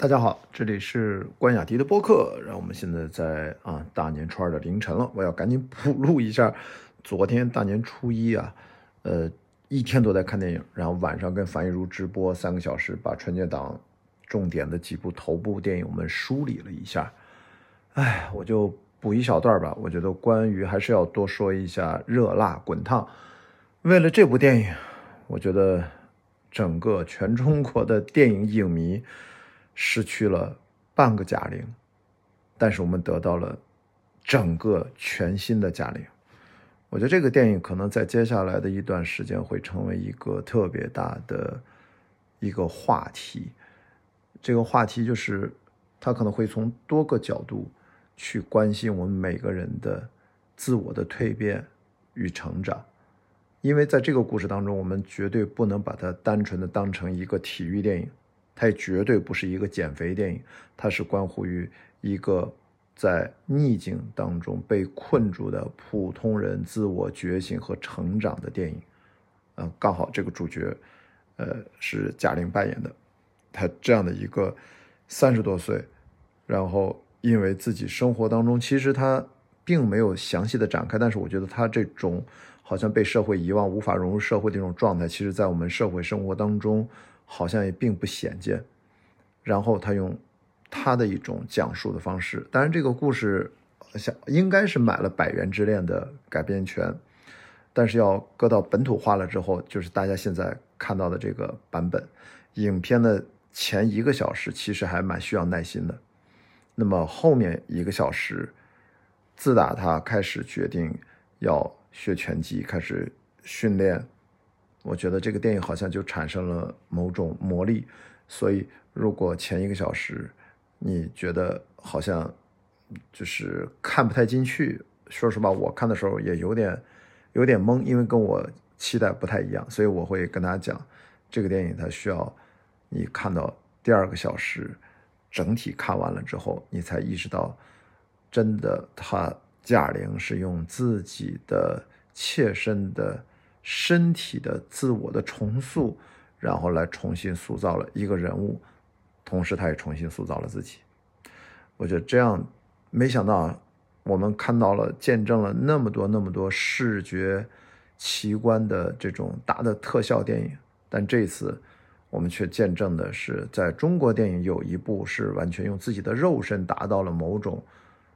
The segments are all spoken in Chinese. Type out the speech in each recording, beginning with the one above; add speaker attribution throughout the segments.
Speaker 1: 大家好，这里是关雅迪的播客。然后我们现在在啊大年初二的凌晨了，我要赶紧补录一下昨天大年初一啊，呃一天都在看电影，然后晚上跟樊一茹直播三个小时，把春节档重点的几部头部电影我们梳理了一下。哎，我就补一小段吧。我觉得关于还是要多说一下《热辣滚烫》。为了这部电影，我觉得整个全中国的电影影迷。失去了半个贾玲，但是我们得到了整个全新的贾玲。我觉得这个电影可能在接下来的一段时间会成为一个特别大的一个话题。这个话题就是，它可能会从多个角度去关心我们每个人的自我的蜕变与成长。因为在这个故事当中，我们绝对不能把它单纯的当成一个体育电影。它也绝对不是一个减肥电影，它是关乎于一个在逆境当中被困住的普通人自我觉醒和成长的电影。嗯，刚好这个主角，呃，是贾玲扮演的。她这样的一个三十多岁，然后因为自己生活当中，其实她并没有详细的展开，但是我觉得她这种好像被社会遗忘、无法融入社会的这种状态，其实在我们社会生活当中。好像也并不鲜见，然后他用他的一种讲述的方式，当然这个故事像应该是买了《百元之恋》的改编权，但是要搁到本土化了之后，就是大家现在看到的这个版本。影片的前一个小时其实还蛮需要耐心的，那么后面一个小时，自打他开始决定要学拳击，开始训练。我觉得这个电影好像就产生了某种魔力，所以如果前一个小时你觉得好像就是看不太进去，说实话，我看的时候也有点有点懵，因为跟我期待不太一样，所以我会跟大家讲，这个电影它需要你看到第二个小时，整体看完了之后，你才意识到，真的，他贾玲是用自己的切身的。身体的自我的重塑，然后来重新塑造了一个人物，同时他也重新塑造了自己。我觉得这样，没想到我们看到了、见证了那么多、那么多视觉奇观的这种大的特效电影，但这次我们却见证的是，在中国电影有一部是完全用自己的肉身达到了某种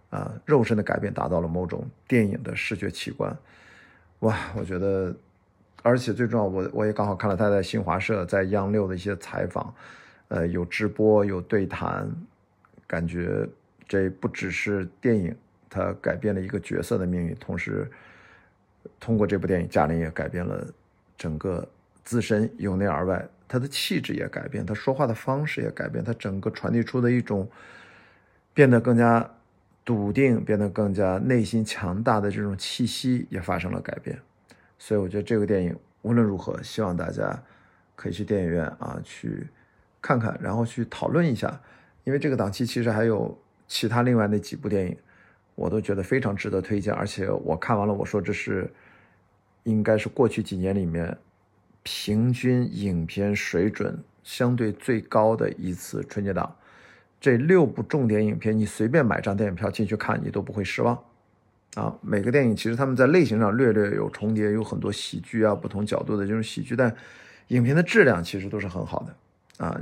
Speaker 1: 啊肉身的改变，达到了某种电影的视觉奇观。哇，我觉得。而且最重要，我我也刚好看了他在新华社、在央六的一些采访，呃，有直播，有对谈，感觉这不只是电影，他改变了一个角色的命运，同时通过这部电影，贾玲也改变了整个自身由内而外，她的气质也改变，她说话的方式也改变，她整个传递出的一种变得更加笃定、变得更加内心强大的这种气息也发生了改变。所以我觉得这个电影无论如何，希望大家可以去电影院啊去看看，然后去讨论一下。因为这个档期其实还有其他另外那几部电影，我都觉得非常值得推荐。而且我看完了，我说这是应该是过去几年里面平均影片水准相对最高的一次春节档。这六部重点影片，你随便买张电影票进去看，你都不会失望。啊，每个电影其实他们在类型上略略有重叠，有很多喜剧啊，不同角度的这种喜剧，但影片的质量其实都是很好的。啊，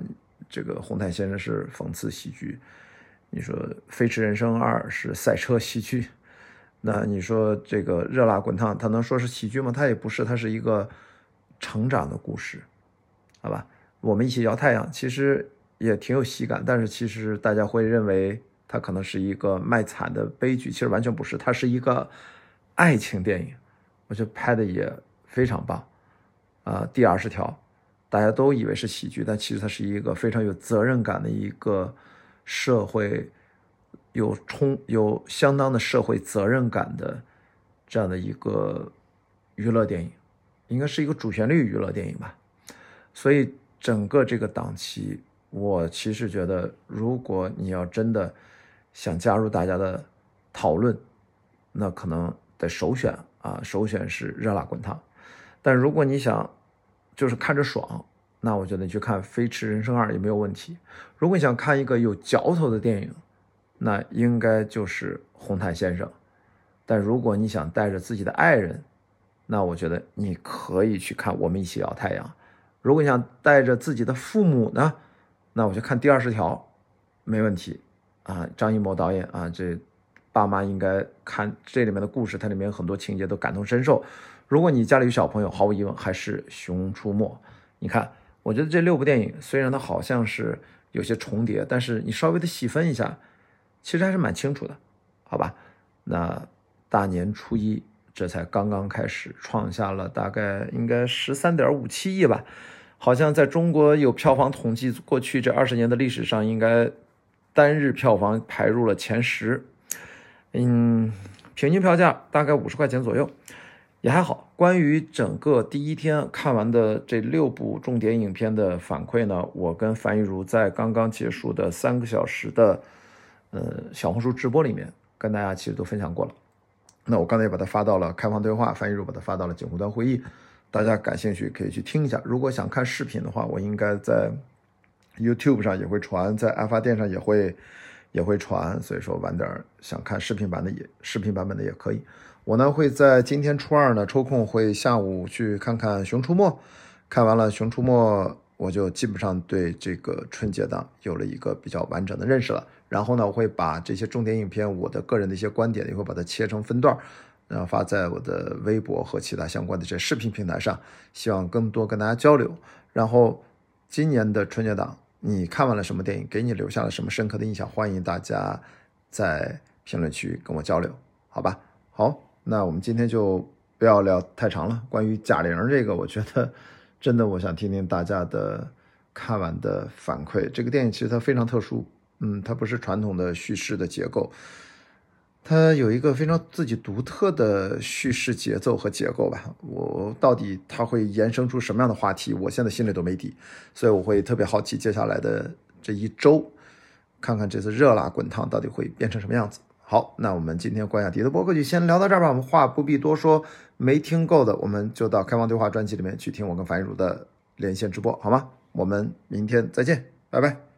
Speaker 1: 这个《红毯先生》是讽刺喜剧，你说《飞驰人生二》是赛车喜剧，那你说这个《热辣滚烫》，它能说是喜剧吗？它也不是，它是一个成长的故事，好吧？我们一起摇太阳，其实也挺有喜感，但是其实大家会认为。它可能是一个卖惨的悲剧，其实完全不是，它是一个爱情电影，我觉得拍的也非常棒。啊，第二十条，大家都以为是喜剧，但其实它是一个非常有责任感的一个社会有充有相当的社会责任感的这样的一个娱乐电影，应该是一个主旋律娱乐电影吧。所以整个这个档期，我其实觉得，如果你要真的。想加入大家的讨论，那可能得首选啊，首选是热辣滚烫。但如果你想就是看着爽那我觉得你去看《飞驰人生二》也没有问题。如果你想看一个有嚼头的电影，那应该就是《红毯先生》。但如果你想带着自己的爱人，那我觉得你可以去看《我们一起摇太阳》。如果你想带着自己的父母呢，那我就看《第二十条》，没问题啊。张艺谋导演啊，这爸妈应该看这里面的故事，它里面很多情节都感同身受。如果你家里有小朋友，毫无疑问还是《熊出没》。你看，我觉得这六部电影虽然它好像是有些重叠，但是你稍微的细分一下，其实还是蛮清楚的，好吧？那大年初一这才刚刚开始，创下了大概应该十三点五七亿吧，好像在中国有票房统计，过去这二十年的历史上，应该单日票房排入了前十，嗯，平均票价大概五十块钱左右。也还好。关于整个第一天看完的这六部重点影片的反馈呢，我跟樊玉茹在刚刚结束的三个小时的呃小红书直播里面跟大家其实都分享过了。那我刚才也把它发到了开放对话，樊玉茹把它发到了锦湖端会议，大家感兴趣可以去听一下。如果想看视频的话，我应该在 YouTube 上也会传，在爱发电上也会也会传。所以说晚点想看视频版的也视频版本的也可以。我呢会在今天初二呢抽空会下午去看看《熊出没》，看完了《熊出没》，我就基本上对这个春节档有了一个比较完整的认识了。然后呢，我会把这些重点影片我的个人的一些观点，也会把它切成分段，然后发在我的微博和其他相关的这视频平台上，希望更多跟大家交流。然后今年的春节档，你看完了什么电影？给你留下了什么深刻的印象？欢迎大家在评论区跟我交流，好吧？好。那我们今天就不要聊太长了。关于贾玲这个，我觉得 真的，我想听听大家的看完的反馈。这个电影其实它非常特殊，嗯，它不是传统的叙事的结构，它有一个非常自己独特的叙事节奏和结构吧。我到底它会延伸出什么样的话题，我现在心里都没底，所以我会特别好奇接下来的这一周，看看这次热辣滚烫到底会变成什么样子。好，那我们今天关雅迪的播客就先聊到这儿吧。我们话不必多说，没听够的，我们就到开放对话专辑里面去听我跟樊玉茹的连线直播，好吗？我们明天再见，拜拜。